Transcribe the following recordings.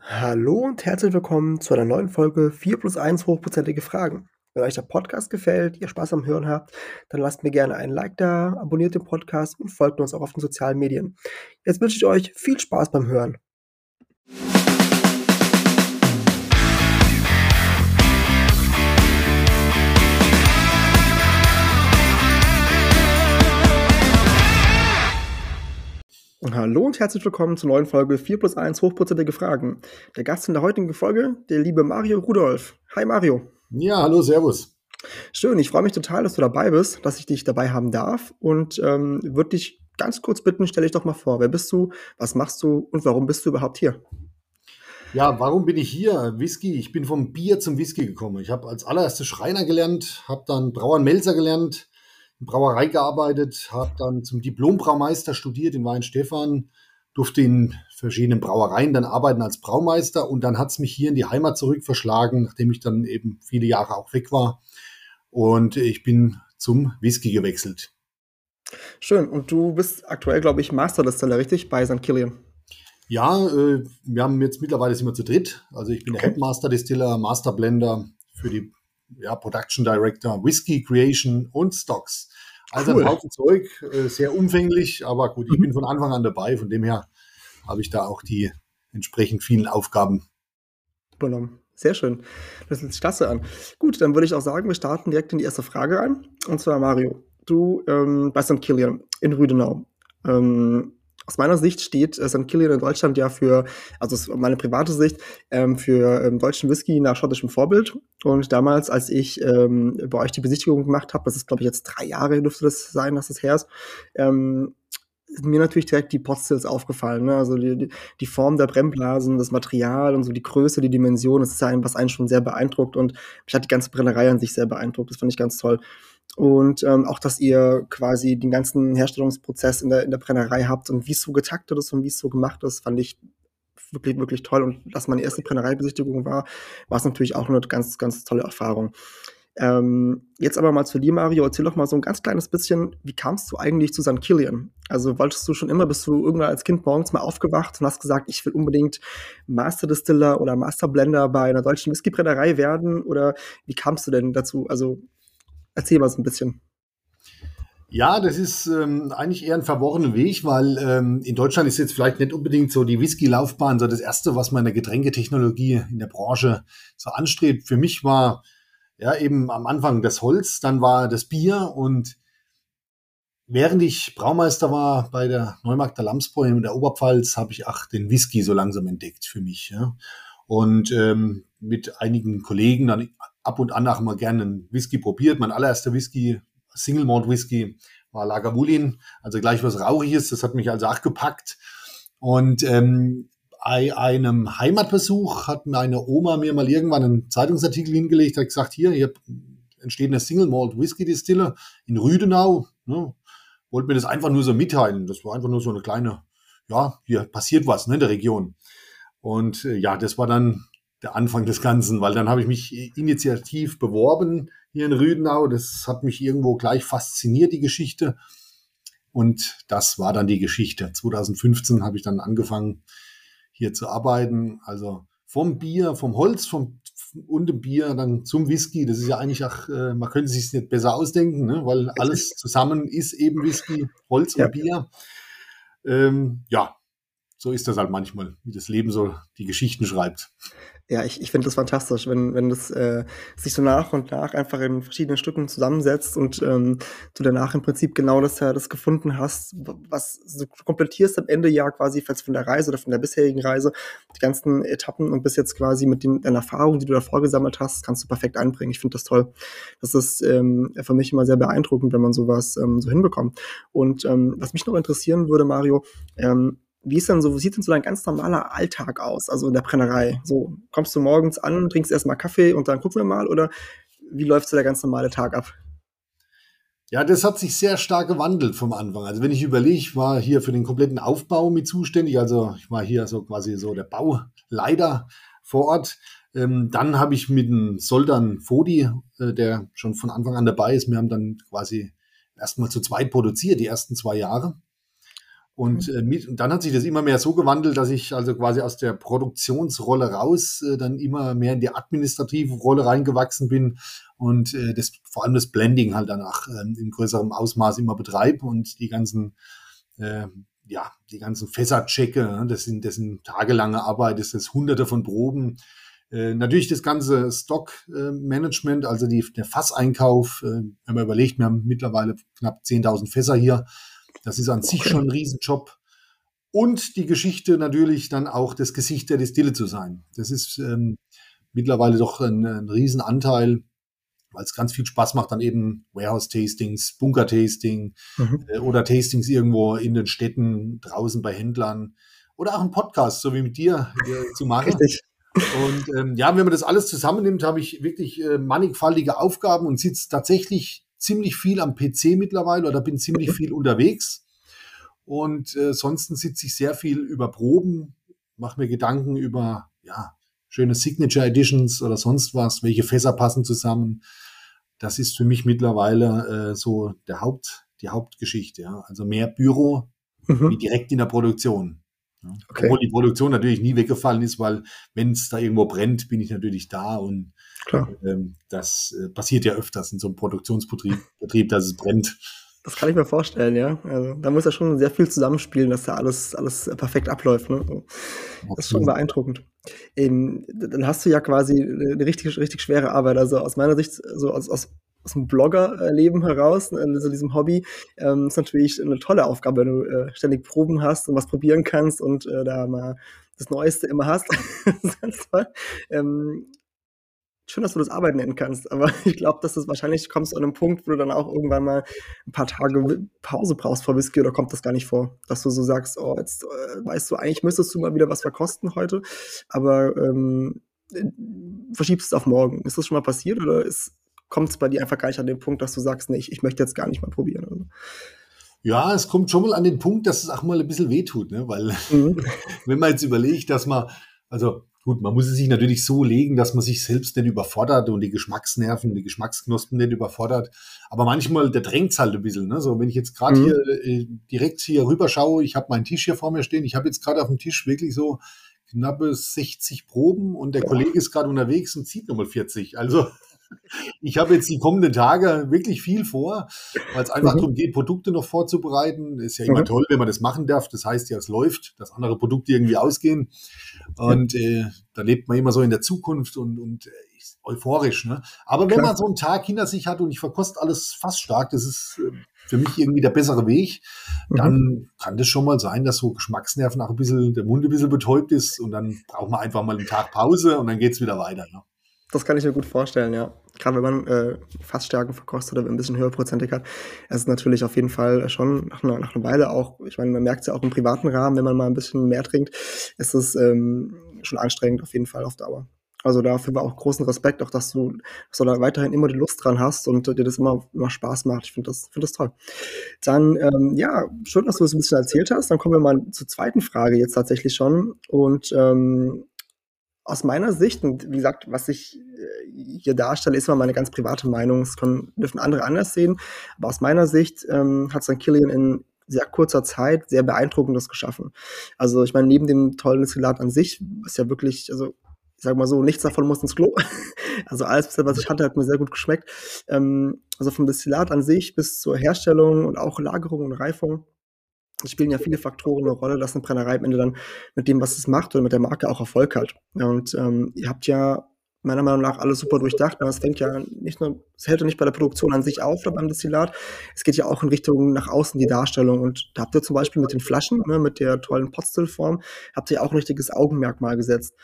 Hallo und herzlich willkommen zu einer neuen Folge 4 plus 1 hochprozentige Fragen. Wenn euch der Podcast gefällt, ihr Spaß am Hören habt, dann lasst mir gerne einen Like da, abonniert den Podcast und folgt uns auch auf den sozialen Medien. Jetzt wünsche ich euch viel Spaß beim Hören. Hallo und herzlich willkommen zur neuen Folge 4 plus 1 hochprozentige Fragen. Der Gast in der heutigen Folge, der liebe Mario Rudolf. Hi Mario. Ja, hallo, servus. Schön, ich freue mich total, dass du dabei bist, dass ich dich dabei haben darf und ähm, würde dich ganz kurz bitten, stell dich doch mal vor. Wer bist du, was machst du und warum bist du überhaupt hier? Ja, warum bin ich hier? Whisky, ich bin vom Bier zum Whisky gekommen. Ich habe als allererstes Schreiner gelernt, habe dann Brauern Melzer gelernt, Brauerei gearbeitet, habe dann zum Diplombraumeister studiert in Weinstefan, durfte in verschiedenen Brauereien dann arbeiten als Braumeister und dann hat es mich hier in die Heimat zurück verschlagen, nachdem ich dann eben viele Jahre auch weg war. Und ich bin zum Whisky gewechselt. Schön. Und du bist aktuell, glaube ich, Masterdistiller, richtig? Bei St. Killian. Ja, äh, wir haben jetzt mittlerweile sind wir zu dritt. Also ich bin okay. der Headmaster Distiller, Master Blender für die ja, Production Director, Whisky Creation und Stocks. Also cool. ein Haufen Zeug, äh, sehr umfänglich, aber gut, ich mhm. bin von Anfang an dabei, von dem her habe ich da auch die entsprechend vielen Aufgaben übernommen. Sehr schön. Das sich klasse an. Gut, dann würde ich auch sagen, wir starten direkt in die erste Frage ein. Und zwar Mario, du ähm, bei St. Killian in Rüdenau. Ähm, aus meiner Sicht steht äh, St. Killian in Deutschland ja für, also ist meine private Sicht, ähm, für ähm, deutschen Whisky nach schottischem Vorbild. Und damals, als ich ähm, bei euch die Besichtigung gemacht habe, das ist glaube ich jetzt drei Jahre dürfte das sein, dass das her ist, ähm, ist mir natürlich direkt die Potstills aufgefallen. Ne? Also die, die, die Form der Brennblasen, das Material und so die Größe, die Dimension, das ist ja ein, was einen schon sehr beeindruckt. Und mich hat die ganze Brennerei an sich sehr beeindruckt. Das fand ich ganz toll. Und ähm, auch, dass ihr quasi den ganzen Herstellungsprozess in der, in der Brennerei habt und wie es so getaktet ist und wie es so gemacht ist, fand ich wirklich, wirklich toll. Und dass meine erste Brennereibesichtigung war, war es natürlich auch eine ganz, ganz tolle Erfahrung. Ähm, jetzt aber mal zu dir, Mario. Erzähl doch mal so ein ganz kleines bisschen, wie kamst du eigentlich zu St. Killian? Also wolltest du schon immer, bist du irgendwann als Kind morgens mal aufgewacht und hast gesagt, ich will unbedingt Master Distiller oder Master Blender bei einer deutschen Whiskybrennerei werden? Oder wie kamst du denn dazu? Also erzähl mal so ein bisschen. Ja, das ist ähm, eigentlich eher ein verworrener Weg, weil ähm, in Deutschland ist jetzt vielleicht nicht unbedingt so die Whisky-Laufbahn so das Erste, was man in der Getränketechnologie in der Branche so anstrebt. Für mich war ja, eben am Anfang das Holz, dann war das Bier und während ich Braumeister war bei der Neumarkt der Lamsbräu in der Oberpfalz, habe ich auch den Whisky so langsam entdeckt für mich. Ja. Und ähm, mit einigen Kollegen dann ab und an auch mal gerne einen Whisky probiert. Mein allererster Whisky, Single Malt Whisky, war Lagavulin, also gleich was Rauchiges. Das hat mich also auch gepackt. Und ähm, bei einem Heimatbesuch hat meine Oma mir mal irgendwann einen Zeitungsartikel hingelegt, hat gesagt, hier, hier entsteht eine Single Malt Whisky Distille in Rüdenau. Ne? Wollte mir das einfach nur so mitteilen. Das war einfach nur so eine kleine, ja, hier passiert was ne, in der Region. Und äh, ja, das war dann der Anfang des Ganzen, weil dann habe ich mich initiativ beworben hier in Rüdenau. Das hat mich irgendwo gleich fasziniert, die Geschichte. Und das war dann die Geschichte. 2015 habe ich dann angefangen, hier zu arbeiten. Also vom Bier, vom Holz, vom und dem Bier dann zum Whisky. Das ist ja eigentlich auch, äh, man könnte sich es nicht besser ausdenken, ne? weil alles zusammen ist eben Whisky, Holz ja. und Bier. Ähm, ja, so ist das halt manchmal, wie das Leben so die Geschichten schreibt. Ja, ich, ich finde das fantastisch, wenn, wenn das äh, sich so nach und nach einfach in verschiedenen Stücken zusammensetzt und ähm, du danach im Prinzip genau das, ja, das gefunden hast, was du komplettierst am Ende ja quasi von der Reise oder von der bisherigen Reise, die ganzen Etappen und bis jetzt quasi mit den, den Erfahrungen, die du davor gesammelt hast, kannst du perfekt einbringen. Ich finde das toll. Das ist ähm, für mich immer sehr beeindruckend, wenn man sowas ähm, so hinbekommt. Und ähm, was mich noch interessieren würde, Mario, ähm, wie ist denn so, wie sieht denn so dein ganz normaler Alltag aus, also in der Brennerei? So, kommst du morgens an, trinkst erstmal Kaffee und dann gucken wir mal oder wie läuft so der ganz normale Tag ab? Ja, das hat sich sehr stark gewandelt vom Anfang. Also wenn ich überlege, ich war hier für den kompletten Aufbau mit zuständig, also ich war hier so quasi so der Bauleiter vor Ort. Ähm, dann habe ich mit dem Soldan Fodi, äh, der schon von Anfang an dabei ist, wir haben dann quasi erstmal zu zweit produziert, die ersten zwei Jahre. Und, äh, mit, und dann hat sich das immer mehr so gewandelt, dass ich also quasi aus der Produktionsrolle raus äh, dann immer mehr in die administrative Rolle reingewachsen bin und äh, das, vor allem das Blending halt danach äh, in größerem Ausmaß immer betreibe und die ganzen äh, ja, die ganzen Fässer checke. Ne? Das sind, das sind tagelange Arbeit, das ist hunderte von Proben. Äh, natürlich das ganze Stock-Management, also die, der Fasseinkauf. Äh, wenn man überlegt, wir haben mittlerweile knapp 10.000 Fässer hier. Das ist an sich schon ein Riesenjob. Und die Geschichte natürlich dann auch das Gesicht der Distille zu sein. Das ist ähm, mittlerweile doch ein, ein Riesenanteil weil es ganz viel Spaß macht, dann eben Warehouse-Tastings, Bunker-Tasting mhm. äh, oder Tastings irgendwo in den Städten, draußen bei Händlern oder auch ein Podcast, so wie mit dir, äh, zu machen. Richtig. Und ähm, ja, wenn man das alles zusammennimmt, habe ich wirklich äh, mannigfaltige Aufgaben und sitze tatsächlich ziemlich viel am PC mittlerweile oder bin ziemlich viel unterwegs. Und äh, sonst sitze ich sehr viel über Proben, mache mir Gedanken über, ja, schöne Signature Editions oder sonst was, welche Fässer passen zusammen. Das ist für mich mittlerweile äh, so der Haupt, die Hauptgeschichte. Ja. Also mehr Büro mhm. wie direkt in der Produktion. Ja. Okay. Obwohl die Produktion natürlich nie weggefallen ist, weil wenn es da irgendwo brennt, bin ich natürlich da und ähm, das äh, passiert ja öfters in so einem Produktionsbetrieb, Betrieb, dass es brennt. Das kann ich mir vorstellen, ja. Also, da muss ja schon sehr viel zusammenspielen, dass da alles, alles perfekt abläuft. Ne? Das ist schon beeindruckend. Ähm, dann hast du ja quasi eine richtig, richtig schwere Arbeit. Also aus meiner Sicht, so aus, aus, aus dem Blogger-Leben heraus, also diesem Hobby, ähm, ist natürlich eine tolle Aufgabe, wenn du äh, ständig Proben hast und was probieren kannst und äh, da mal das Neueste immer hast. das ist. Ähm, schön, dass du das Arbeit nennen kannst, aber ich glaube, dass du wahrscheinlich kommst an einem Punkt, wo du dann auch irgendwann mal ein paar Tage Pause brauchst vor Whisky oder kommt das gar nicht vor, dass du so sagst, oh, jetzt äh, weißt du, eigentlich müsstest du mal wieder was verkosten heute, aber ähm, äh, verschiebst es auf morgen. Ist das schon mal passiert oder kommt es bei dir einfach gar nicht an den Punkt, dass du sagst, nee, ich, ich möchte jetzt gar nicht mal probieren? Also? Ja, es kommt schon mal an den Punkt, dass es auch mal ein bisschen wehtut, ne? weil mhm. wenn man jetzt überlegt, dass man, also Gut, man muss es sich natürlich so legen, dass man sich selbst nicht überfordert und die Geschmacksnerven, die Geschmacksknospen nicht überfordert. Aber manchmal, der drängt halt ein bisschen. Ne? So, wenn ich jetzt gerade mhm. hier äh, direkt hier rüber schaue, ich habe meinen Tisch hier vor mir stehen, ich habe jetzt gerade auf dem Tisch wirklich so knappe 60 Proben und der ja. Kollege ist gerade unterwegs und zieht nochmal 40. Also ich habe jetzt die kommenden Tage wirklich viel vor, weil es einfach mhm. darum geht, Produkte noch vorzubereiten. Ist ja immer mhm. toll, wenn man das machen darf. Das heißt ja, es läuft, dass andere Produkte irgendwie ausgehen. Und äh, da lebt man immer so in der Zukunft und, und äh, ist euphorisch. Ne? Aber wenn Klar. man so einen Tag hinter sich hat und ich verkoste alles fast stark, das ist äh, für mich irgendwie der bessere Weg, mhm. dann kann das schon mal sein, dass so Geschmacksnerven auch ein bisschen, der Mund ein bisschen betäubt ist und dann braucht man einfach mal einen Tag Pause und dann geht es wieder weiter. Ne? Das kann ich mir gut vorstellen, ja. Gerade wenn man äh, Fassstärken verkostet oder ein bisschen höherprozentig hat, es ist natürlich auf jeden Fall schon nach einer, nach einer Weile auch, ich meine, man merkt es ja auch im privaten Rahmen, wenn man mal ein bisschen mehr trinkt, ist es ähm, schon anstrengend auf jeden Fall auf Dauer. Also dafür war auch großen Respekt, auch dass du, dass du da weiterhin immer die Lust dran hast und dir das immer, immer Spaß macht. Ich finde das, finde das toll. Dann, ähm, ja, schön, dass du das ein bisschen erzählt hast. Dann kommen wir mal zur zweiten Frage jetzt tatsächlich schon. Und ähm, aus meiner Sicht, und wie gesagt, was ich äh, hier darstelle, ist mal meine ganz private Meinung. Es können, dürfen andere anders sehen. Aber aus meiner Sicht ähm, hat St. Killian in sehr kurzer Zeit sehr beeindruckendes geschaffen. Also ich meine, neben dem tollen Destillat an sich, ist ja wirklich, also ich sag mal so, nichts davon muss ins Klo. Also alles, was ich hatte, hat mir sehr gut geschmeckt. Ähm, also vom Destillat an sich bis zur Herstellung und auch Lagerung und Reifung spielen ja viele Faktoren eine Rolle, dass eine Brennerei am Ende dann mit dem, was es macht oder mit der Marke auch Erfolg hat. Und ähm, ihr habt ja meiner Meinung nach alles super durchdacht, aber es fängt ja nicht nur, es hält ja nicht bei der Produktion an sich auf oder beim Destillat, es geht ja auch in Richtung nach außen die Darstellung und da habt ihr zum Beispiel mit den Flaschen, ne, mit der tollen Potstill-Form, habt ihr auch ein richtiges Augenmerkmal gesetzt.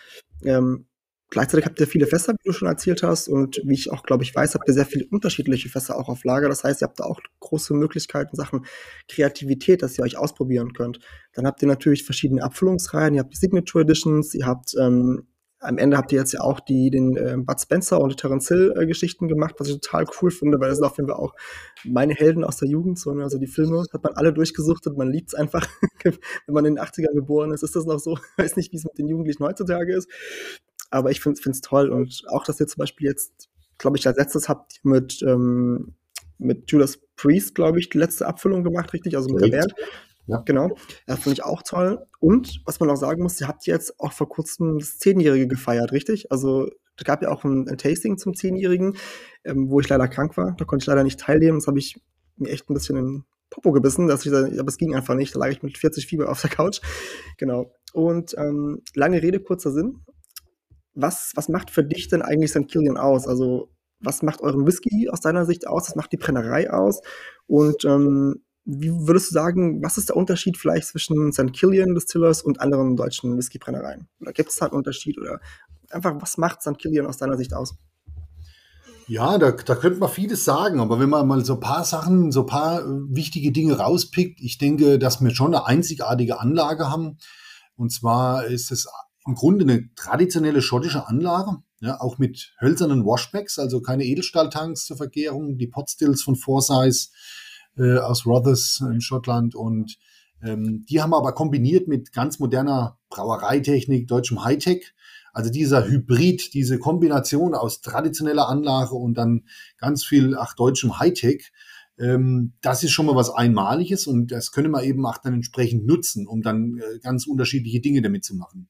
Ähm, Gleichzeitig habt ihr viele Fässer, wie du schon erzählt hast. Und wie ich auch, glaube ich, weiß, habt ihr sehr viele unterschiedliche Fässer auch auf Lager. Das heißt, ihr habt da auch große Möglichkeiten, Sachen Kreativität, dass ihr euch ausprobieren könnt. Dann habt ihr natürlich verschiedene Abfüllungsreihen. Ihr habt die Signature Editions. Ihr habt, ähm, am Ende habt ihr jetzt ja auch die, den äh, Bud Spencer und die Terence Hill äh, Geschichten gemacht, was ich total cool finde, weil das sind auf jeden Fall auch meine Helden aus der Jugend. So, ne? also die Filme hat man alle durchgesuchtet. Man liebt es einfach, wenn man in den 80ern geboren ist. Ist das noch so? Ich weiß nicht, wie es mit den Jugendlichen heutzutage ist. Aber ich finde es toll. Und auch, dass ihr zum Beispiel jetzt, glaube ich, als letztes habt mit, ähm, mit Judas Priest, glaube ich, die letzte Abfüllung gemacht, richtig? Also mit der Band. Ja. Genau. Ja, finde ich auch toll. Und was man auch sagen muss, ihr habt jetzt auch vor kurzem das Zehnjährige gefeiert, richtig? Also da gab ja auch ein, ein Tasting zum Zehnjährigen, ähm, wo ich leider krank war. Da konnte ich leider nicht teilnehmen. Das habe ich mir echt ein bisschen in Popo gebissen, dass ich da, aber es ging einfach nicht. Da lag ich mit 40 Fieber auf der Couch. Genau. Und ähm, lange Rede, kurzer Sinn. Was, was macht für dich denn eigentlich St. Killian aus? Also, was macht euren Whisky aus deiner Sicht aus? Was macht die Brennerei aus? Und ähm, wie würdest du sagen, was ist der Unterschied vielleicht zwischen St. Killian Distillers und anderen deutschen Whiskybrennereien? Oder gibt es da einen Unterschied? Oder einfach, was macht St. Killian aus deiner Sicht aus? Ja, da, da könnte man vieles sagen, aber wenn man mal so ein paar Sachen, so ein paar äh, wichtige Dinge rauspickt, ich denke, dass wir schon eine einzigartige Anlage haben. Und zwar ist es im Grunde eine traditionelle schottische Anlage, ja, auch mit hölzernen Washbacks, also keine Edelstahltanks zur Vergärung, die Potstills von Forsyth äh, aus Rothers in Schottland und ähm, die haben aber kombiniert mit ganz moderner Brauereitechnik, deutschem Hightech also dieser Hybrid, diese Kombination aus traditioneller Anlage und dann ganz viel ach, deutschem Hightech, ähm, das ist schon mal was Einmaliges und das können wir eben auch dann entsprechend nutzen, um dann äh, ganz unterschiedliche Dinge damit zu machen.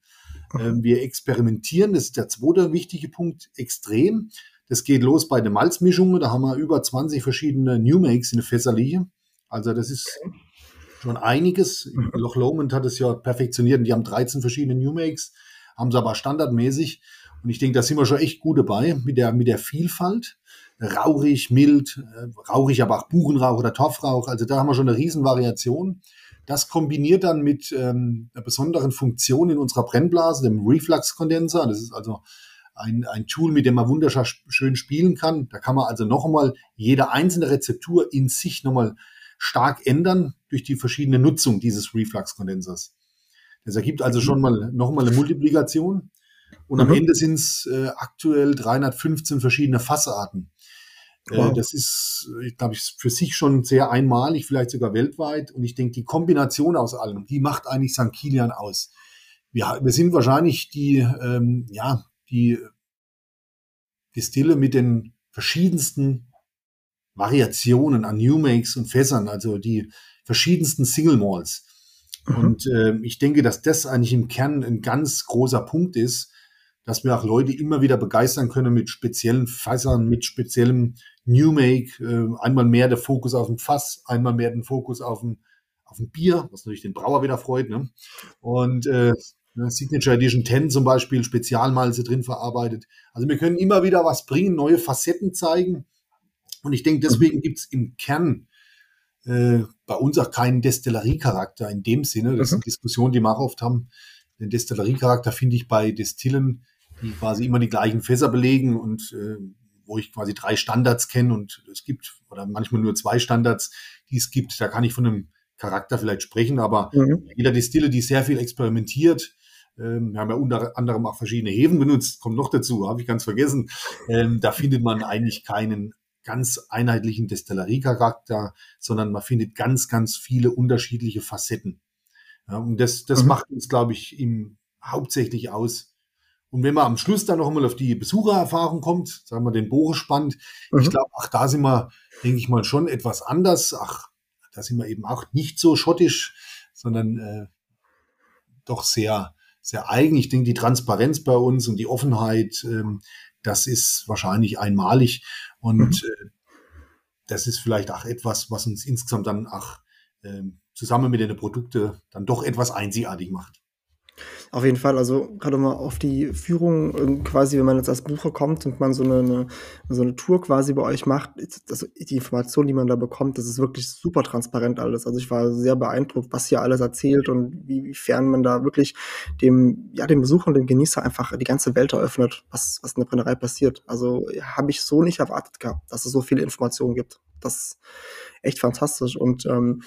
Ähm, wir experimentieren, das ist der zweite wichtige Punkt, extrem. Das geht los bei den Malzmischungen, da haben wir über 20 verschiedene New Makes in der Fässerliche. Also das ist schon einiges. Mhm. Loch Lomond hat es ja perfektioniert und die haben 13 verschiedene New Makes haben sie aber standardmäßig. Und ich denke, da sind wir schon echt gut dabei mit der, mit der Vielfalt. Rauchig, mild, äh, rauchig, aber auch Buchenrauch oder Torfrauch. Also da haben wir schon eine Riesenvariation. Das kombiniert dann mit ähm, einer besonderen Funktion in unserer Brennblase, dem Reflux-Kondenser. Das ist also ein, ein Tool, mit dem man wunderschön spielen kann. Da kann man also noch einmal jede einzelne Rezeptur in sich nochmal stark ändern durch die verschiedene Nutzung dieses Reflux-Kondensers. Das ergibt also schon mal nochmal eine Multiplikation. Und mhm. am Ende sind es äh, aktuell 315 verschiedene Fassarten. Wow. Das ist, ich glaube, für sich schon sehr einmalig, vielleicht sogar weltweit. Und ich denke, die Kombination aus allem, die macht eigentlich St. Kilian aus. Wir, wir sind wahrscheinlich die, ähm, ja, die Distille mit den verschiedensten Variationen an New Makes und Fässern, also die verschiedensten Single Malls. Mhm. Und äh, ich denke, dass das eigentlich im Kern ein ganz großer Punkt ist, dass wir auch Leute immer wieder begeistern können mit speziellen Fässern, mit speziellem New Make. Äh, einmal mehr der Fokus auf dem Fass, einmal mehr den Fokus auf dem, auf dem Bier, was natürlich den Brauer wieder freut. Ne? Und äh, ne, Signature Edition 10 zum Beispiel, Spezialmalze drin verarbeitet. Also wir können immer wieder was bringen, neue Facetten zeigen. Und ich denke, deswegen gibt es im Kern äh, bei uns auch keinen Destilleriecharakter in dem Sinne. Das mhm. sind Diskussionen, die wir auch oft haben. Den Destilleriecharakter finde ich bei Destillen, die quasi immer die gleichen Fässer belegen und äh, wo ich quasi drei Standards kenne und es gibt, oder manchmal nur zwei Standards, die es gibt. Da kann ich von einem Charakter vielleicht sprechen, aber mhm. jeder Distille, die sehr viel experimentiert, ähm, wir haben ja unter anderem auch verschiedene Hefen benutzt, kommt noch dazu, habe ich ganz vergessen. Ähm, da findet man eigentlich keinen ganz einheitlichen Destilleriecharakter, sondern man findet ganz, ganz viele unterschiedliche Facetten. Ja, und das, das mhm. macht uns, glaube ich, ihm hauptsächlich aus. Und wenn man am Schluss dann noch einmal auf die Besuchererfahrung kommt, sagen wir den Bogen spannt, mhm. ich glaube, ach, da sind wir, denke ich mal, schon etwas anders. Ach, da sind wir eben auch nicht so schottisch, sondern äh, doch sehr, sehr eigen. Ich denke, die Transparenz bei uns und die Offenheit, ähm, das ist wahrscheinlich einmalig. Und mhm. äh, das ist vielleicht auch etwas, was uns insgesamt dann auch äh, zusammen mit den Produkten dann doch etwas einzigartig macht. Auf jeden Fall, also gerade mal auf die Führung ähm, quasi, wenn man jetzt als Bucher kommt und man so eine, eine so eine Tour quasi bei euch macht, also die Information, die man da bekommt, das ist wirklich super transparent alles. Also ich war sehr beeindruckt, was hier alles erzählt und wie, wiefern man da wirklich dem, ja, dem Besucher und dem Genießer einfach die ganze Welt eröffnet, was, was in der Brennerei passiert. Also habe ich so nicht erwartet gehabt, dass es so viele Informationen gibt. Das ist echt fantastisch und ähm,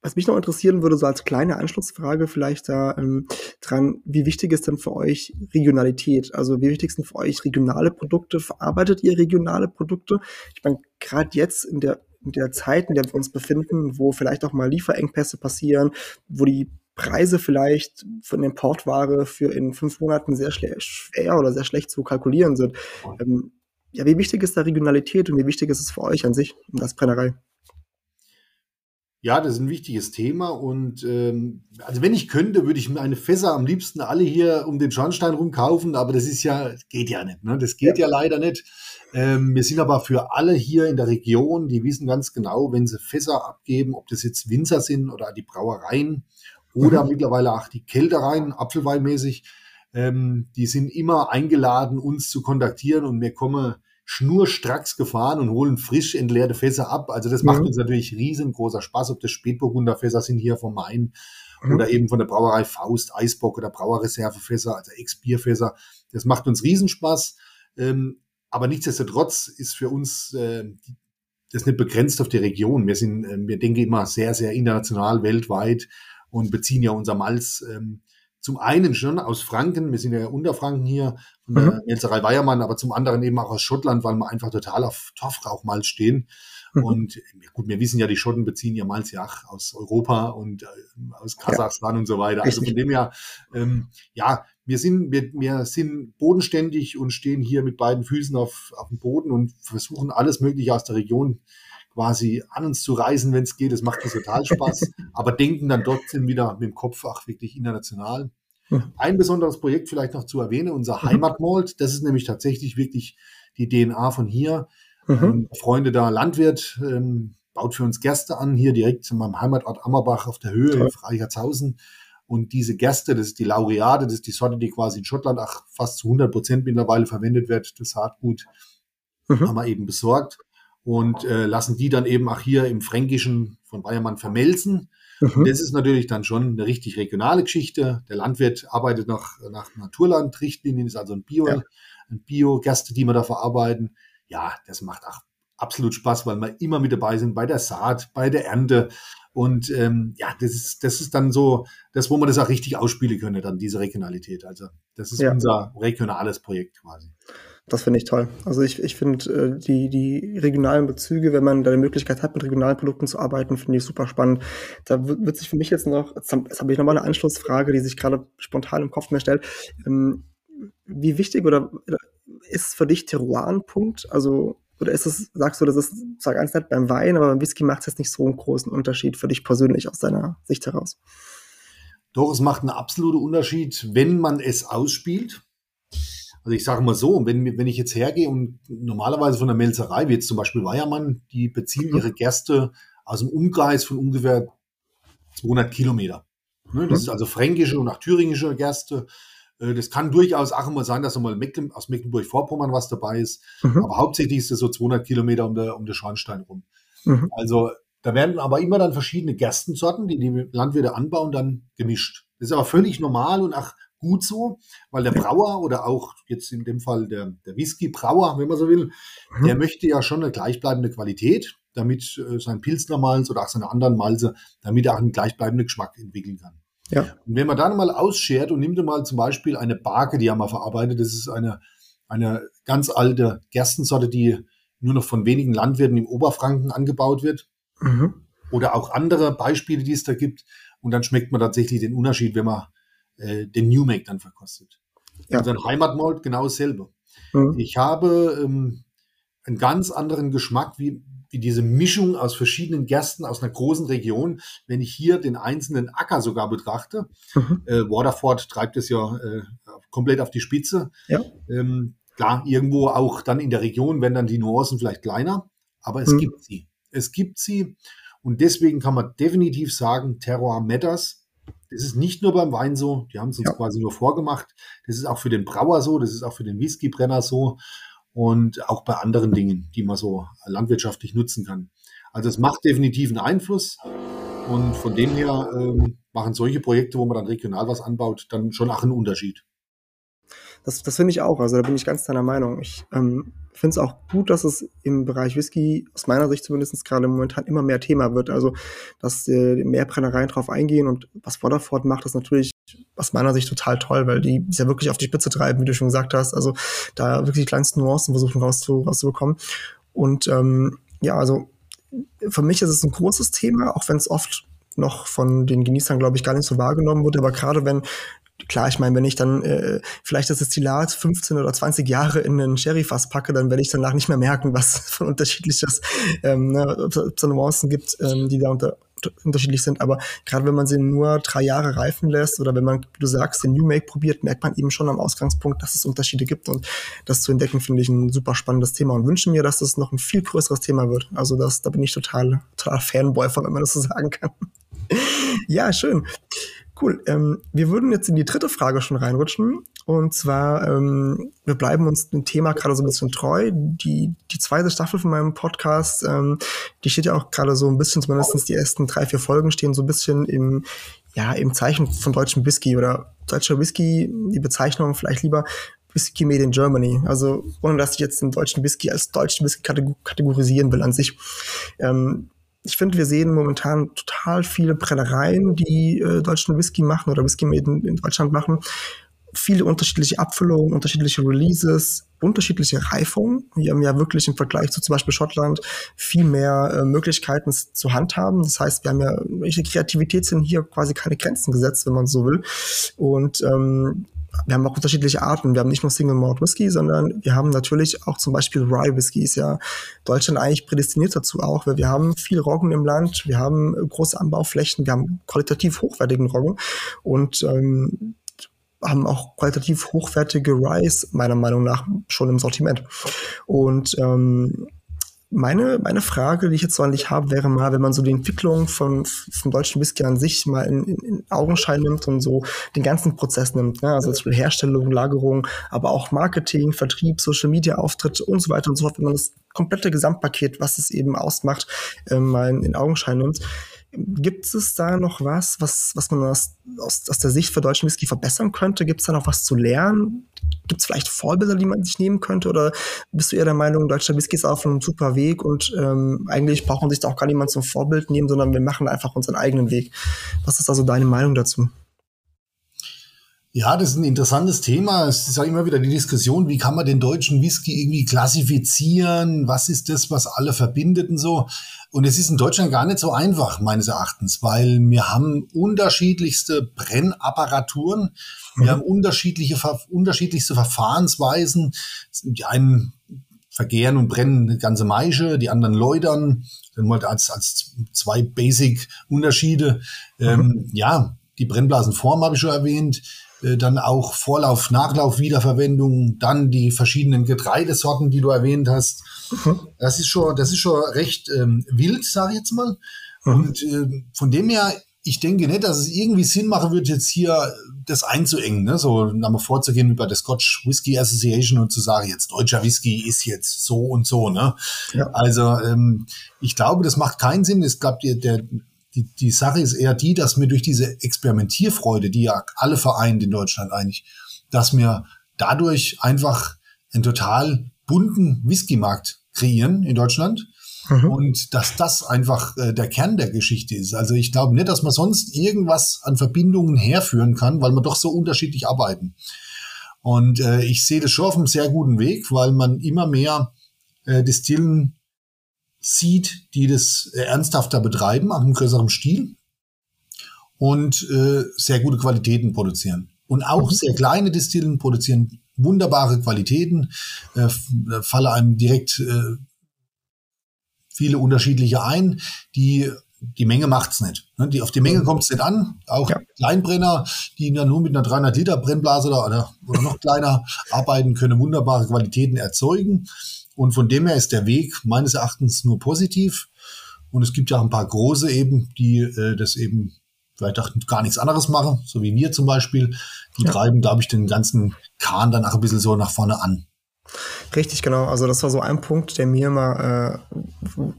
was mich noch interessieren würde, so als kleine Anschlussfrage vielleicht da ähm, dran, wie wichtig ist denn für euch Regionalität? Also wie wichtig sind für euch regionale Produkte? Verarbeitet ihr regionale Produkte? Ich meine, gerade jetzt in der, in der Zeit, in der wir uns befinden, wo vielleicht auch mal Lieferengpässe passieren, wo die Preise vielleicht von Importware für in fünf Monaten sehr schwer oder sehr schlecht zu kalkulieren sind. Ähm, ja, wie wichtig ist da Regionalität und wie wichtig ist es für euch an sich, als Brennerei? Ja, das ist ein wichtiges Thema und ähm, also wenn ich könnte, würde ich meine Fässer am liebsten alle hier um den Schornstein rum kaufen, aber das ist ja, geht ja nicht, ne? Das geht ja, ja leider nicht. Ähm, wir sind aber für alle hier in der Region, die wissen ganz genau, wenn sie Fässer abgeben, ob das jetzt Winzer sind oder die Brauereien oder mhm. mittlerweile auch die Kältereien, Apfelweinmäßig, ähm, die sind immer eingeladen, uns zu kontaktieren und wir kommen schnurstracks gefahren und holen frisch entleerte Fässer ab. Also das macht mhm. uns natürlich riesengroßer Spaß, ob das Spätburgunder Fässer sind hier vom Main mhm. oder eben von der Brauerei Faust, Eisbock oder Brauerreservefässer, also Ex-Bierfässer. Das macht uns Riesenspaß. Ähm, aber nichtsdestotrotz ist für uns äh, das nicht begrenzt auf die Region. Wir sind, äh, wir denken immer sehr, sehr international, weltweit und beziehen ja unser Malz ähm, zum einen schon aus Franken, wir sind ja unter Franken hier, von der mhm. Melzerei Weiermann, aber zum anderen eben auch aus Schottland, weil wir einfach total auf Torfrauchmalz stehen. Mhm. Und gut, wir wissen ja, die Schotten beziehen ihr Malz ja auch aus Europa und äh, aus Kasachstan ja. und so weiter. Also von dem her, ähm, ja, wir sind, wir, wir sind bodenständig und stehen hier mit beiden Füßen auf, auf dem Boden und versuchen alles Mögliche aus der Region quasi an uns zu reisen, wenn es geht. Das macht uns total Spaß. aber denken dann trotzdem wieder mit dem Kopf auch wirklich international. Ein besonderes Projekt vielleicht noch zu erwähnen, unser mhm. Heimatmalt. Das ist nämlich tatsächlich wirklich die DNA von hier. Mhm. Ähm, Freunde da, Landwirt, ähm, baut für uns Gerste an, hier direkt in meinem Heimatort Ammerbach auf der Höhe, in Freihertshausen. Und diese Gerste, das ist die Laureate, das ist die Sorte, die quasi in Schottland auch fast zu 100 Prozent mittlerweile verwendet wird, das Saatgut, mhm. haben wir eben besorgt und äh, lassen die dann eben auch hier im Fränkischen von Bayermann vermelzen. Mhm. Das ist natürlich dann schon eine richtig regionale Geschichte. Der Landwirt arbeitet nach, nach Naturlandrichtlinien, ist also ein Bio, ja. ein Bio-Gerste, die wir da verarbeiten. Ja, das macht auch absolut Spaß, weil wir immer mit dabei sind bei der Saat, bei der Ernte. Und ähm, ja, das ist, das ist dann so, das, wo man das auch richtig ausspielen können, dann diese Regionalität. Also das ist ja. unser regionales Projekt quasi. Das finde ich toll. Also ich, ich finde äh, die, die regionalen Bezüge, wenn man da die Möglichkeit hat, mit regionalen Produkten zu arbeiten, finde ich super spannend. Da wird, sich für mich jetzt noch, jetzt habe hab ich nochmal eine Anschlussfrage, die sich gerade spontan im Kopf mir stellt. Ähm, wie wichtig oder ist für dich Terroir ein Punkt? Also, oder ist es, sagst du, das ist, sag eins nicht beim Wein, aber beim Whisky macht es jetzt nicht so einen großen Unterschied für dich persönlich aus deiner Sicht heraus? Doch, es macht einen absoluten Unterschied, wenn man es ausspielt. Also ich sage mal so, wenn, wenn ich jetzt hergehe und normalerweise von der Melzerei, wie jetzt zum Beispiel Weiermann, die beziehen ihre Gerste aus dem Umkreis von ungefähr 200 Kilometer. Ne, das mhm. ist also fränkische und auch thüringische Gerste. Äh, das kann durchaus auch immer sein, dass mal Mecklen, aus Mecklenburg-Vorpommern was dabei ist. Mhm. Aber hauptsächlich ist es so 200 Kilometer um der, um der Schornstein rum. Mhm. Also da werden aber immer dann verschiedene Gerstensorten, die die Landwirte anbauen, dann gemischt. Das ist aber völlig normal und auch gut so, weil der Brauer oder auch jetzt in dem Fall der, der Whisky-Brauer, wenn man so will, mhm. der möchte ja schon eine gleichbleibende Qualität, damit äh, sein Pilsner Malz oder auch seine anderen Malze, damit er auch einen gleichbleibenden Geschmack entwickeln kann. Ja. Und wenn man dann mal ausschert und nimmt mal zum Beispiel eine Barke, die haben wir verarbeitet, das ist eine, eine ganz alte Gerstensorte, die nur noch von wenigen Landwirten im Oberfranken angebaut wird. Mhm. Oder auch andere Beispiele, die es da gibt. Und dann schmeckt man tatsächlich den Unterschied, wenn man äh, den New Make dann verkostet. Ja. Unseren Heimatmalt genau dasselbe. Mhm. Ich habe ähm, einen ganz anderen Geschmack wie, wie diese Mischung aus verschiedenen Gersten aus einer großen Region. Wenn ich hier den einzelnen Acker sogar betrachte, mhm. äh, Waterford treibt es ja äh, komplett auf die Spitze. Ja. Ähm, klar, irgendwo auch dann in der Region werden dann die Nuancen vielleicht kleiner, aber es mhm. gibt sie. Es gibt sie und deswegen kann man definitiv sagen, Terror matters. Das ist nicht nur beim Wein so, die haben es uns ja. quasi nur vorgemacht. Das ist auch für den Brauer so, das ist auch für den Whiskybrenner so und auch bei anderen Dingen, die man so landwirtschaftlich nutzen kann. Also es macht definitiv einen Einfluss und von dem her ähm, machen solche Projekte, wo man dann regional was anbaut, dann schon auch einen Unterschied. Das, das finde ich auch. Also da bin ich ganz deiner Meinung. Ich ähm, finde es auch gut, dass es im Bereich Whisky aus meiner Sicht zumindest gerade momentan immer mehr Thema wird. Also dass äh, mehr Brennereien drauf eingehen und was Waterford macht, ist natürlich aus meiner Sicht total toll, weil die es ja wirklich auf die Spitze treiben, wie du schon gesagt hast. Also da wirklich die kleinsten Nuancen versuchen rauszu, rauszubekommen. Und ähm, ja, also für mich ist es ein großes Thema, auch wenn es oft noch von den Genießern, glaube ich, gar nicht so wahrgenommen wurde. Aber gerade wenn klar, ich meine, wenn ich dann äh, vielleicht das Destillat 15 oder 20 Jahre in einen Sherryfass packe, dann werde ich danach nicht mehr merken, was von unterschiedliches, ähm, ne, ob es Nuancen gibt, ähm, die da unter, unterschiedlich sind, aber gerade wenn man sie nur drei Jahre reifen lässt oder wenn man, du sagst, den New Make probiert, merkt man eben schon am Ausgangspunkt, dass es Unterschiede gibt und das zu entdecken, finde ich ein super spannendes Thema und wünsche mir, dass das noch ein viel größeres Thema wird. Also das, da bin ich total, total Fanboy von, wenn man das so sagen kann. ja, schön. Cool. Ähm, wir würden jetzt in die dritte Frage schon reinrutschen. Und zwar, ähm, wir bleiben uns dem Thema gerade so ein bisschen treu. Die, die zweite Staffel von meinem Podcast, ähm, die steht ja auch gerade so ein bisschen, zumindest die ersten drei, vier Folgen stehen so ein bisschen im, ja, im Zeichen von deutschem Whisky oder deutscher Whisky, die Bezeichnung vielleicht lieber Whisky Made in Germany. Also ohne dass ich jetzt den deutschen Whisky als deutschen Whisky kategorisieren will an sich. Ähm, ich finde, wir sehen momentan total viele Brennereien, die äh, deutschen Whisky machen oder Whisky in, in Deutschland machen. Viele unterschiedliche Abfüllungen, unterschiedliche Releases, unterschiedliche Reifungen. Wir haben ja wirklich im Vergleich zu zum Beispiel Schottland viel mehr äh, Möglichkeiten zu handhaben. Das heißt, wir haben ja, welche Kreativität sind hier quasi keine Grenzen gesetzt, wenn man so will. Und ähm, wir haben auch unterschiedliche Arten. Wir haben nicht nur Single Malt Whisky, sondern wir haben natürlich auch zum Beispiel Rye Whisky. Ist ja Deutschland eigentlich prädestiniert dazu auch, weil wir haben viel Roggen im Land, wir haben große Anbauflächen, wir haben qualitativ hochwertigen Roggen und ähm, haben auch qualitativ hochwertige Ryes meiner Meinung nach schon im Sortiment. Und ähm, meine, meine Frage, die ich jetzt so an dich habe, wäre mal, wenn man so die Entwicklung von, vom deutschen Whisky an sich mal in, in, in Augenschein nimmt und so den ganzen Prozess nimmt, ne? also zum Beispiel Herstellung, Lagerung, aber auch Marketing, Vertrieb, Social Media Auftritte und so weiter und so fort, wenn man das komplette Gesamtpaket, was es eben ausmacht, äh, mal in, in Augenschein nimmt. Gibt es da noch was, was, was man aus, aus, aus der Sicht für deutschen Whisky verbessern könnte? Gibt es da noch was zu lernen? Gibt es vielleicht Vorbilder, die man sich nehmen könnte? Oder bist du eher der Meinung, deutscher Whisky ist auf einem super Weg und ähm, eigentlich braucht man sich da auch gar niemand zum Vorbild nehmen, sondern wir machen einfach unseren eigenen Weg. Was ist also deine Meinung dazu? Ja, das ist ein interessantes Thema. Es ist ja immer wieder die Diskussion, wie kann man den deutschen Whisky irgendwie klassifizieren? Was ist das, was alle verbindet und so? Und es ist in Deutschland gar nicht so einfach, meines Erachtens, weil wir haben unterschiedlichste Brennapparaturen, wir mhm. haben unterschiedliche, unterschiedlichste Verfahrensweisen. Die einen vergehren und brennen eine ganze Maische, die anderen läutern. Dann mal als, als zwei Basic-Unterschiede. Mhm. Ähm, ja, die Brennblasenform habe ich schon erwähnt. Äh, dann auch Vorlauf, Nachlauf, Wiederverwendung, dann die verschiedenen Getreidesorten, die du erwähnt hast. Mhm. Das ist schon, das ist schon recht ähm, wild, sage ich jetzt mal. Mhm. Und äh, von dem her, ich denke nicht, dass es irgendwie Sinn machen wird, jetzt hier das einzuengen, ne? so einmal vorzugehen wie bei der Scotch Whisky Association und zu sagen, jetzt deutscher Whisky ist jetzt so und so. Ne? Ja. Also ähm, ich glaube, das macht keinen Sinn. Es gab der, der die, die Sache ist eher die, dass mir durch diese Experimentierfreude, die ja alle vereint in Deutschland eigentlich, dass mir dadurch einfach einen total bunten Whisky-Markt kreieren in Deutschland. Mhm. Und dass das einfach äh, der Kern der Geschichte ist. Also ich glaube nicht, dass man sonst irgendwas an Verbindungen herführen kann, weil man doch so unterschiedlich arbeiten. Und äh, ich sehe das schon auf einem sehr guten Weg, weil man immer mehr äh, Distillen sieht, die das äh, ernsthafter betreiben, auch im größeren Stil und äh, sehr gute Qualitäten produzieren. Und auch mhm. sehr kleine Distillen produzieren wunderbare Qualitäten, äh, falle einem direkt äh, viele unterschiedliche ein, die die Menge macht's nicht. Ne? Die, auf die Menge mhm. kommt's nicht an. Auch ja. Kleinbrenner, die ja nur mit einer 300 Liter Brennblase oder, oder noch kleiner arbeiten, können wunderbare Qualitäten erzeugen. Und von dem her ist der Weg meines Erachtens nur positiv. Und es gibt ja auch ein paar große eben, die äh, das eben vielleicht auch gar nichts anderes machen, so wie wir zum Beispiel. Die ja. treiben, glaube ich, den ganzen Kahn dann auch ein bisschen so nach vorne an. Richtig, genau. Also das war so ein Punkt, der mir immer, äh,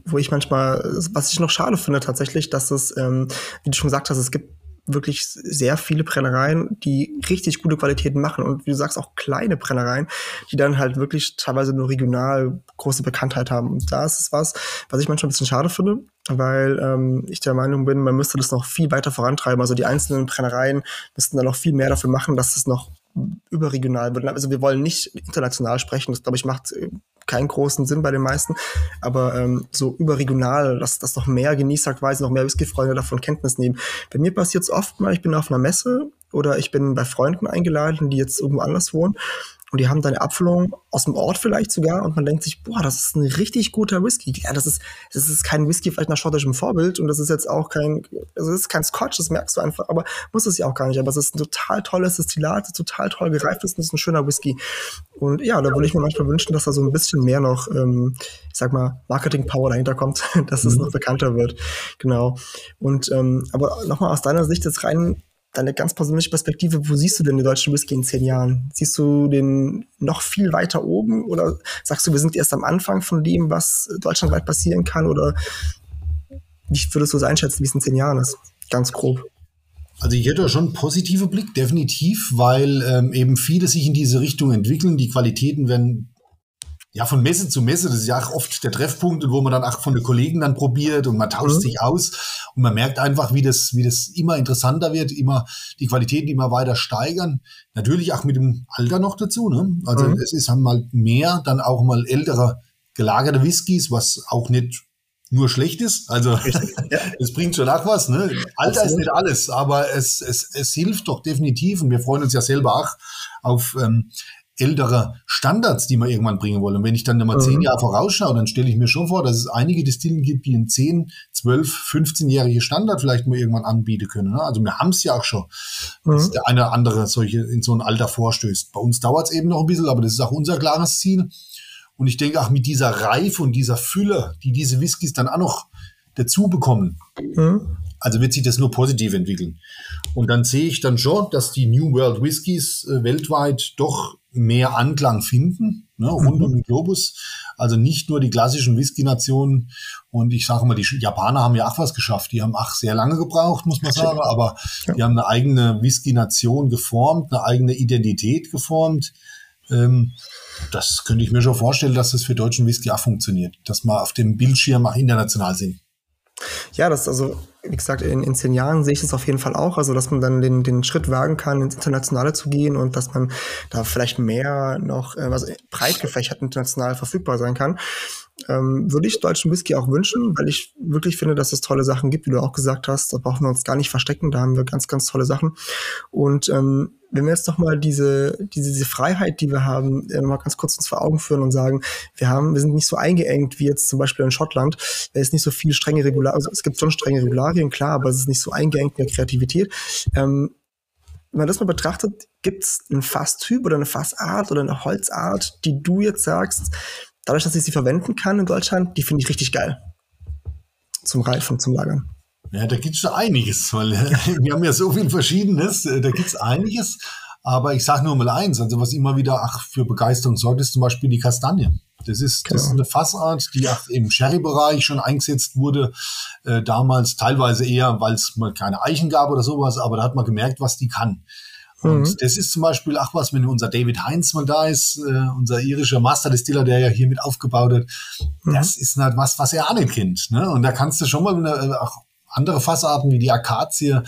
wo ich manchmal, was ich noch schade finde tatsächlich, dass es, ähm, wie du schon gesagt hast, es gibt wirklich sehr viele Brennereien, die richtig gute Qualitäten machen und wie du sagst, auch kleine Brennereien, die dann halt wirklich teilweise nur regional große Bekanntheit haben. Und da ist es was, was ich manchmal ein bisschen schade finde, weil ähm, ich der Meinung bin, man müsste das noch viel weiter vorantreiben. Also die einzelnen Brennereien müssten dann noch viel mehr dafür machen, dass es noch überregional wird. Also wir wollen nicht international sprechen. Das, glaube ich, macht äh, keinen großen Sinn bei den meisten. Aber ähm, so überregional, dass, dass noch mehr Genießer quasi, noch mehr Whisky-Freunde davon Kenntnis nehmen. Bei mir passiert es oft mal, ich bin auf einer Messe oder ich bin bei Freunden eingeladen, die jetzt irgendwo anders wohnen. Und die haben dann eine Abfüllung aus dem Ort vielleicht sogar und man denkt sich, boah, das ist ein richtig guter Whisky. Ja, das ist, das ist kein Whisky vielleicht nach schottischem Vorbild und das ist jetzt auch kein, das ist kein Scotch, das merkst du einfach, aber muss es ja auch gar nicht. Aber es ist ein total tolles Destillat, total toll gereift ist und es ist ein schöner Whisky. Und ja, da würde ich mir manchmal wünschen, dass da so ein bisschen mehr noch, ähm, ich sag mal, Marketing-Power dahinter kommt, dass es mhm. noch bekannter wird. Genau. Und ähm, aber nochmal aus deiner Sicht jetzt rein deine ganz persönliche Perspektive, wo siehst du denn den deutschen Whisky in zehn Jahren? Siehst du den noch viel weiter oben oder sagst du, wir sind erst am Anfang von dem, was deutschlandweit passieren kann? Oder wie würdest du es einschätzen, wie es in zehn Jahren ist? Ganz grob. Also ich hätte schon einen positiven Blick, definitiv, weil ähm, eben viele sich in diese Richtung entwickeln. Die Qualitäten werden ja, von Messe zu Messe, das ist ja auch oft der Treffpunkt, wo man dann auch von den Kollegen dann probiert und man tauscht mhm. sich aus und man merkt einfach, wie das, wie das immer interessanter wird, immer die Qualitäten immer weiter steigern. Natürlich auch mit dem Alter noch dazu, ne? Also mhm. es ist halt mal mehr, dann auch mal ältere gelagerte Whiskys, was auch nicht nur schlecht ist. Also es bringt schon auch was. Ne? Alter ist nicht alles, aber es, es, es hilft doch definitiv und wir freuen uns ja selber auch auf ähm, ältere Standards, die wir irgendwann bringen wollen. Und wenn ich dann mal mhm. zehn Jahre vorausschaue, dann stelle ich mir schon vor, dass es einige Distillen gibt, die einen 10, 12, 15-jährige Standard vielleicht mal irgendwann anbieten können. Ne? Also wir haben es ja auch schon, mhm. dass der eine oder andere solche in so ein Alter vorstößt. Bei uns dauert es eben noch ein bisschen, aber das ist auch unser klares Ziel. Und ich denke auch mit dieser Reife und dieser Fülle, die diese Whiskys dann auch noch dazu bekommen, mhm. also wird sich das nur positiv entwickeln. Und dann sehe ich dann schon, dass die New World Whiskys äh, weltweit doch mehr Anklang finden, ne, rund mhm. um den Globus. Also nicht nur die klassischen Whisky-Nationen. Und ich sage mal, die Japaner haben ja auch was geschafft. Die haben auch sehr lange gebraucht, muss man sagen. Aber ja. die haben eine eigene Whisky-Nation geformt, eine eigene Identität geformt. Ähm, das könnte ich mir schon vorstellen, dass das für deutschen Whisky auch funktioniert. Dass wir auf dem Bildschirm auch international sind. Ja, das also, wie gesagt, in, in zehn Jahren sehe ich das auf jeden Fall auch. Also, dass man dann den, den Schritt wagen kann, ins Internationale zu gehen und dass man da vielleicht mehr noch, also breit gefächert international verfügbar sein kann. Ähm, würde ich deutschen Whisky auch wünschen, weil ich wirklich finde, dass es tolle Sachen gibt, wie du auch gesagt hast. Da brauchen wir uns gar nicht verstecken. Da haben wir ganz, ganz tolle Sachen. Und ähm, wenn wir jetzt noch mal diese, diese, diese Freiheit, die wir haben, äh, mal ganz kurz uns vor Augen führen und sagen, wir haben, wir sind nicht so eingeengt wie jetzt zum Beispiel in Schottland. Da ist nicht so viel strenge Regularien, also es gibt schon strenge Regularien, klar, aber es ist nicht so eingeengt in der Kreativität. Ähm, wenn man das mal betrachtet, gibt es einen Fasstyp oder eine Fassart oder eine Holzart, die du jetzt sagst, dadurch, dass ich sie verwenden kann in Deutschland, die finde ich richtig geil. Zum Reifen, zum Lagern. Ja, da gibt es schon einiges, weil wir haben ja so viel Verschiedenes, äh, da gibt es einiges. Aber ich sage nur mal eins, also was immer wieder ach, für Begeisterung sorgt, ist zum Beispiel die Kastanie. Das ist, genau. das ist eine Fassart, die auch im Sherry-Bereich schon eingesetzt wurde. Äh, damals teilweise eher, weil es mal keine Eichen gab oder sowas, aber da hat man gemerkt, was die kann. Und mhm. das ist zum Beispiel, ach was, wenn unser David Heinz mal da ist, äh, unser irischer Master-Distiller, der ja hier mit aufgebaut hat, mhm. das ist halt was, was er auch nicht kennt. Ne? Und da kannst du schon mal eine, auch andere Fassarten wie die Akazie,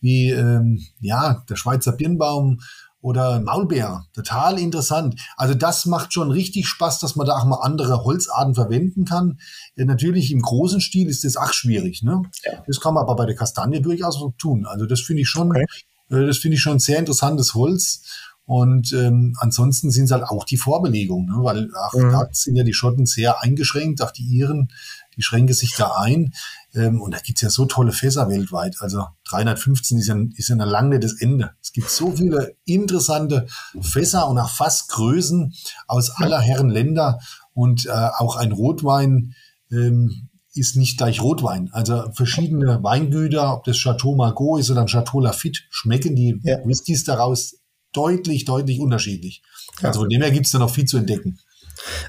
wie ähm, ja der Schweizer Birnbaum oder Maulbeer. Total interessant. Also das macht schon richtig Spaß, dass man da auch mal andere Holzarten verwenden kann. Ja, natürlich im großen Stil ist das auch schwierig. Ne? Ja. Das kann man aber bei der Kastanie durchaus tun. Also das finde ich schon, okay. Äh, das finde ich schon ein sehr interessantes Holz. Und ähm, ansonsten sind es halt auch die Vorbelegungen, ne? weil auch mhm. da sind ja die Schotten sehr eingeschränkt, auch die Iren, die schränken sich da ein. Ähm, und da gibt's ja so tolle Fässer weltweit. Also 315 ist ja, ist ja lange das Ende. Es gibt so viele interessante Fässer und auch Fassgrößen aus aller Herren Länder. Und äh, auch ein Rotwein ähm, ist nicht gleich Rotwein. Also verschiedene Weingüter, ob das Chateau Margaux ist oder ein Chateau Lafitte, schmecken die ja. Whiskys daraus deutlich, deutlich unterschiedlich. Ja. Also von dem her gibt's da noch viel zu entdecken.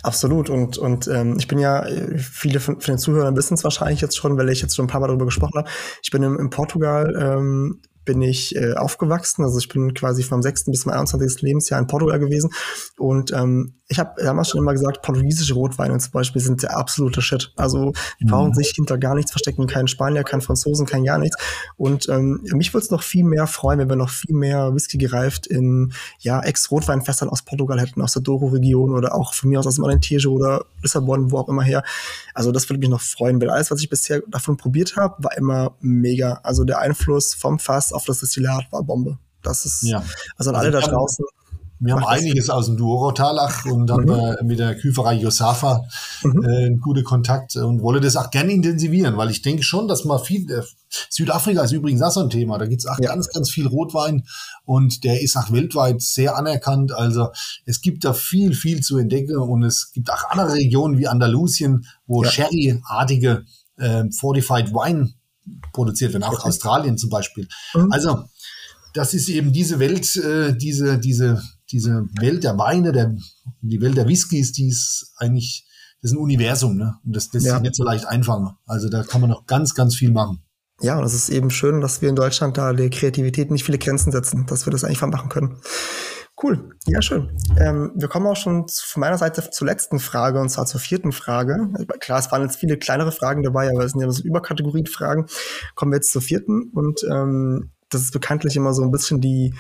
Absolut. Und, und ähm, ich bin ja, viele von, von den Zuhörern wissen es wahrscheinlich jetzt schon, weil ich jetzt schon ein paar Mal darüber gesprochen habe. Ich bin in, in Portugal ähm, bin ich äh, aufgewachsen. Also ich bin quasi vom 6. bis zum 21. Lebensjahr in Portugal gewesen. Und ähm, ich habe damals schon immer gesagt, portugiesische Rotweine zum Beispiel sind der absolute Shit. Also die brauchen mhm. sich hinter gar nichts verstecken, kein Spanier, kein Franzosen, kein gar nichts. Und ähm, mich würde es noch viel mehr freuen, wenn wir noch viel mehr Whisky gereift in ja Ex-Rotweinfässern aus Portugal hätten, aus der Douro-Region oder auch von mir aus aus dem Alentejo oder Lissabon, wo auch immer her. Also das würde mich noch freuen, weil alles, was ich bisher davon probiert habe, war immer mega. Also der Einfluss vom Fass auf das Destillat war Bombe. Das ist ja. also an alle da draußen Wir haben einiges aus dem Duorotalach und haben mhm. mit der Küferei Josafa mhm. äh, gute Kontakt und wolle das auch gerne intensivieren, weil ich denke schon, dass man viel, äh, Südafrika ist übrigens auch so ein Thema, da gibt es auch ja. ganz, ganz viel Rotwein und der ist auch weltweit sehr anerkannt. Also es gibt da viel, viel zu entdecken und es gibt auch andere Regionen wie Andalusien, wo ja. Sherry-artige äh, Fortified Wine produziert werden, auch okay. Australien zum Beispiel. Mhm. Also das ist eben diese Welt, äh, diese, diese, diese Welt der Weine, der, die Welt der Whiskys, die ist eigentlich, das ist ein Universum, ne? Und das, das ja. ist nicht so leicht einfangen. Also da kann man noch ganz, ganz viel machen. Ja, und es ist eben schön, dass wir in Deutschland da der Kreativität nicht viele Grenzen setzen, dass wir das einfach machen können. Cool, ja schön. Ähm, wir kommen auch schon von meiner Seite zur letzten Frage und zwar zur vierten Frage. Klar, es waren jetzt viele kleinere Fragen dabei, aber es sind ja so Überkategorien-Fragen. Kommen wir jetzt zur vierten und ähm, das ist bekanntlich immer so ein bisschen die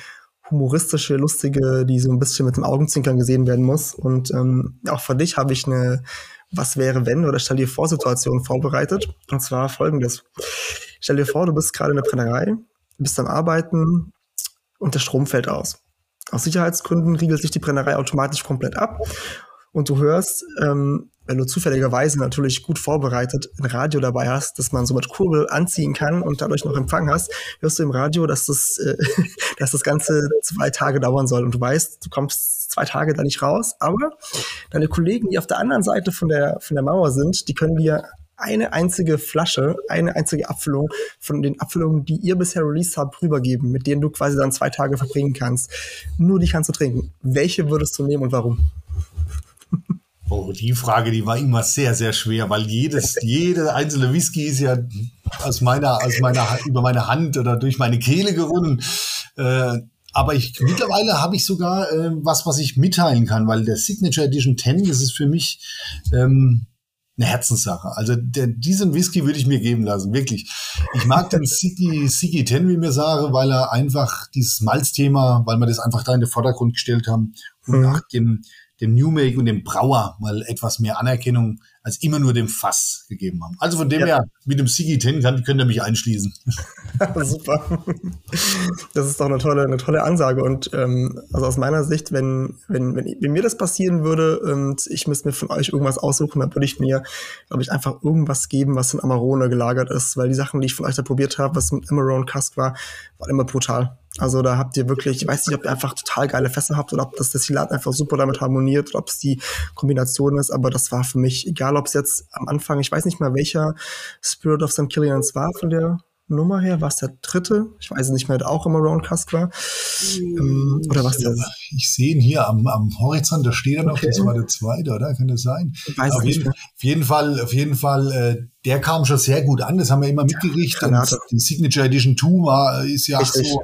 humoristische, lustige, die so ein bisschen mit dem Augenzwinkern gesehen werden muss. Und ähm, auch für dich habe ich eine Was wäre wenn oder stell dir vor Situation vorbereitet. Und zwar folgendes. Stell dir vor, du bist gerade in der Brennerei, bist am Arbeiten und der Strom fällt aus. Aus Sicherheitsgründen riegelt sich die Brennerei automatisch komplett ab und du hörst, ähm, wenn du zufälligerweise natürlich gut vorbereitet ein Radio dabei hast, dass man so mit Kurbel anziehen kann und dadurch noch Empfang hast, hörst du im Radio, dass das, äh, dass das Ganze zwei Tage dauern soll. Und du weißt, du kommst zwei Tage da nicht raus, aber deine Kollegen, die auf der anderen Seite von der, von der Mauer sind, die können dir eine einzige Flasche, eine einzige Abfüllung von den Abfüllungen, die ihr bisher released habt, rübergeben, mit denen du quasi dann zwei Tage verbringen kannst. Nur die kannst du trinken. Welche würdest du nehmen und warum? Oh, die Frage, die war immer sehr, sehr schwer, weil jedes, jede einzelne Whisky ist ja aus meiner, aus meiner, über meine Hand oder durch meine Kehle gerunnen. Äh, aber ich, mittlerweile habe ich sogar äh, was, was ich mitteilen kann, weil der Signature Edition 10, das ist für mich ähm, eine Herzenssache. Also der, diesen Whisky würde ich mir geben lassen, wirklich. Ich mag den Siggy, Siggy 10, wie mir sage, weil er einfach dieses Malzthema, weil wir das einfach da in den Vordergrund gestellt haben und mhm. nach dem dem New Make und dem Brauer mal etwas mehr Anerkennung als immer nur dem Fass gegeben haben. Also von dem ja. her, mit dem Sigi 10 kann, könnt ihr mich einschließen. Super. Das ist doch eine tolle, eine tolle Ansage. Und ähm, also aus meiner Sicht, wenn, wenn, wenn, wenn mir das passieren würde und ich müsste mir von euch irgendwas aussuchen, dann würde ich mir, glaube ich, einfach irgendwas geben, was in Amarone gelagert ist. Weil die Sachen, die ich von euch da probiert habe, was mit Amarone Cask war, waren immer brutal. Also da habt ihr wirklich, ich weiß nicht, ob ihr einfach total geile Fässer habt oder ob das Destillat einfach super damit harmoniert oder ob es die Kombination ist, aber das war für mich, egal ob es jetzt am Anfang, ich weiß nicht mal welcher Spirit of St. Killians war von der Nummer her, war es der dritte? Ich weiß nicht mehr, der auch immer Round Cask war. Ähm, oder was der? Ich sehe ihn hier am, am Horizont, da steht er noch, okay. das war der zweite, oder? Kann das sein? Ich weiß auf, nicht jeden, auf jeden Fall, auf jeden Fall, äh, der kam schon sehr gut an, das haben wir immer mitgekriegt. Ja, die Signature Edition 2 war, ist ja Richtig. so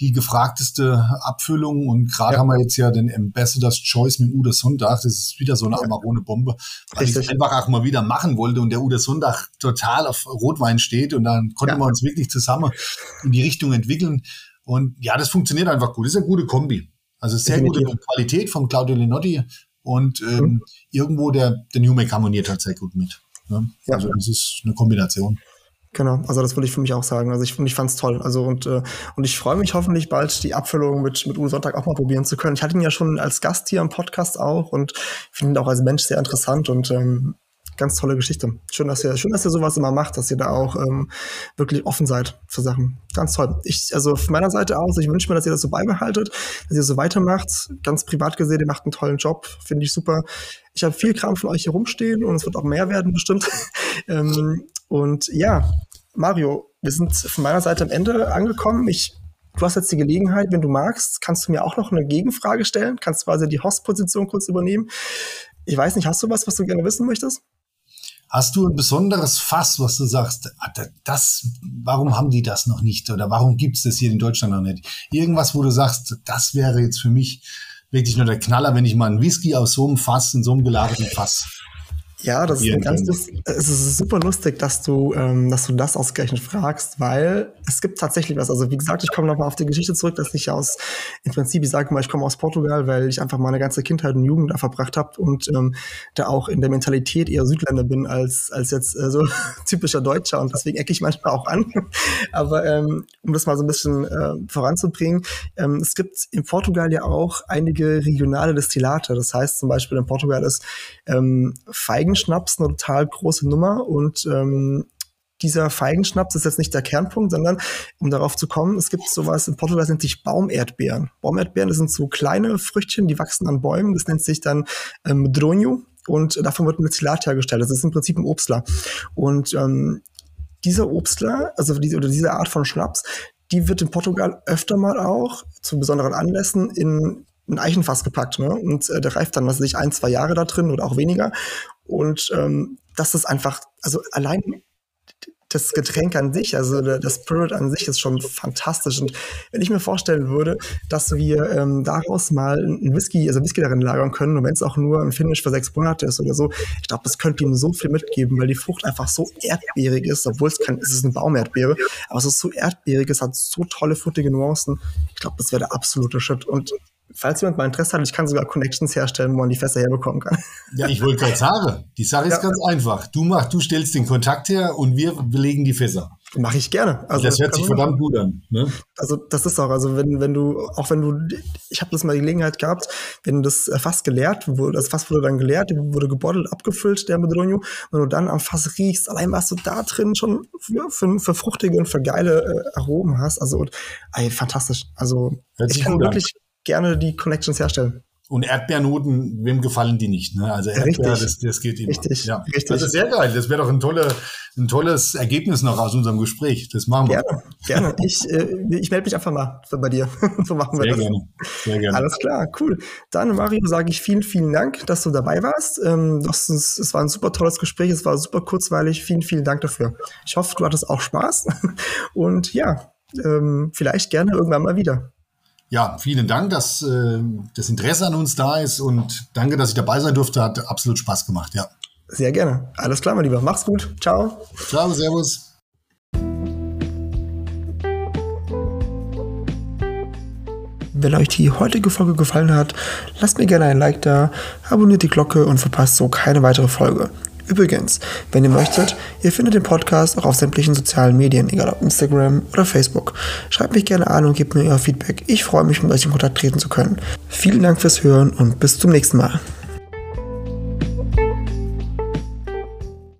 die gefragteste Abfüllung und gerade ja. haben wir jetzt ja den Ambassador's Choice mit Ude Sonntag, das ist wieder so eine. Amarone-Bombe, weil Richtig. ich einfach auch mal wieder machen wollte und der Ude Sonntag total auf Rotwein steht und dann konnten ja. wir uns wirklich zusammen in die Richtung entwickeln und ja, das funktioniert einfach gut, das ist eine gute Kombi. Also sehr Definitiv. gute Qualität von Claudio Linotti und ähm, mhm. irgendwo der, der New Make harmoniert halt sehr gut mit. Ne? Also das ist eine Kombination. Genau, also das würde ich für mich auch sagen. Also ich, ich fand es toll. Also und, äh, und ich freue mich hoffentlich bald die Abfüllung mit, mit Uwe Sonntag auch mal probieren zu können. Ich hatte ihn ja schon als Gast hier im Podcast auch und finde ihn auch als Mensch sehr interessant und ähm, ganz tolle Geschichte. Schön, dass ihr, schön, dass ihr sowas immer macht, dass ihr da auch ähm, wirklich offen seid für Sachen. Ganz toll. Ich, also von meiner Seite aus, ich wünsche mir, dass ihr das so beibehaltet, dass ihr so weitermacht. Ganz privat gesehen, ihr macht einen tollen Job, finde ich super. Ich habe viel Kram von euch hier rumstehen und es wird auch mehr werden bestimmt. ähm, und ja, Mario, wir sind von meiner Seite am Ende angekommen. Ich, du hast jetzt die Gelegenheit, wenn du magst, kannst du mir auch noch eine Gegenfrage stellen, kannst quasi die Host-Position kurz übernehmen. Ich weiß nicht, hast du was, was du gerne wissen möchtest? Hast du ein besonderes Fass, was du sagst, ah, das, warum haben die das noch nicht oder warum gibt es das hier in Deutschland noch nicht? Irgendwas, wo du sagst, das wäre jetzt für mich wirklich nur der Knaller, wenn ich mal einen Whisky aus so einem Fass, in so einem gelagerten Fass Ja, das ist ganz lustig. Es ist super lustig, dass du, ähm, dass du das ausgerechnet fragst, weil es gibt tatsächlich was. Also wie gesagt, ich komme nochmal auf die Geschichte zurück, dass ich aus, im Prinzip, ich sage mal, ich komme aus Portugal, weil ich einfach meine ganze Kindheit und Jugend da verbracht habe und ähm, da auch in der Mentalität eher Südländer bin als, als jetzt äh, so typischer Deutscher und deswegen ecke ich manchmal auch an. Aber ähm, um das mal so ein bisschen äh, voranzubringen, ähm, es gibt in Portugal ja auch einige regionale Destillate. Das heißt zum Beispiel in Portugal ist ähm, Feigen Feigenschnaps eine total große Nummer und ähm, dieser Feigenschnaps ist jetzt nicht der Kernpunkt, sondern um darauf zu kommen, es gibt sowas in Portugal, das nennt sich Baumerdbeeren. Baumerdbeeren, das sind so kleine Früchtchen, die wachsen an Bäumen, das nennt sich dann ähm, Medronio und davon wird ein Destillat hergestellt. Das ist im Prinzip ein Obstler. Und ähm, dieser Obstler, also diese, oder diese Art von Schnaps, die wird in Portugal öfter mal auch zu besonderen Anlässen in ein Eichenfass gepackt, ne? Und äh, der reift dann, was weiß ich, ein, zwei Jahre da drin oder auch weniger. Und ähm, das ist einfach, also allein das Getränk an sich, also der, Spirit an sich ist schon fantastisch. Und wenn ich mir vorstellen würde, dass wir ähm, daraus mal ein Whisky, also Whisky darin lagern können, und wenn es auch nur ein Finish für sechs Monate ist oder so, ich glaube, das könnte ihm so viel mitgeben, weil die Frucht einfach so erdbeerig ist, obwohl es kein, es ist eine Baumerdbeere, aber es ist so erdbeerig, es hat so tolle, fruchtige Nuancen. Ich glaube, das wäre der absolute Shit. Und falls jemand mal Interesse hat, ich kann sogar Connections herstellen, wo man die Fässer herbekommen kann. Ja, ich wollte gerade sagen, die Sache ist ja. ganz einfach. Du machst, du stellst den Kontakt her und wir belegen die Fässer. Mache ich gerne. Also das hört sich verdammt gut an. Ne? Also das ist auch, also wenn, wenn du, auch wenn du, ich habe das mal die Gelegenheit gehabt, wenn das Fass geleert wurde, das Fass wurde dann geleert, wurde gebottelt, abgefüllt, der Medronio, wenn du dann am Fass riechst, allein was du da drin schon für, für, für fruchtige und für geile äh, Aromen hast, also ey, fantastisch. Also ich kann wirklich, an gerne die Connections herstellen. Und Erdbeernoten, wem gefallen die nicht? Ne? Also Erdbeer, das, das geht immer. Richtig, ja. richtig. Das ist sehr geil. Das wäre doch ein, tolle, ein tolles Ergebnis noch aus unserem Gespräch. Das machen wir. Gerne, gerne. Ich, äh, ich melde mich einfach mal bei dir. so machen wir sehr das. Gerne. Sehr gerne. Alles klar, cool. Dann, Mario, sage ich vielen, vielen Dank, dass du dabei warst. Ähm, das es war ein super tolles Gespräch. Es war super kurzweilig. Vielen, vielen Dank dafür. Ich hoffe, du hattest auch Spaß. Und ja, ähm, vielleicht gerne irgendwann mal wieder. Ja, vielen Dank, dass äh, das Interesse an uns da ist und danke, dass ich dabei sein durfte. Hat absolut Spaß gemacht, ja. Sehr gerne. Alles klar, mein Lieber. Mach's gut. Ciao. Ciao, Servus. Wenn euch die heutige Folge gefallen hat, lasst mir gerne ein Like da, abonniert die Glocke und verpasst so keine weitere Folge. Übrigens, wenn ihr möchtet, ihr findet den Podcast auch auf sämtlichen sozialen Medien, egal ob Instagram oder Facebook. Schreibt mich gerne an und gebt mir euer Feedback. Ich freue mich, mit euch in Kontakt treten zu können. Vielen Dank fürs Hören und bis zum nächsten Mal.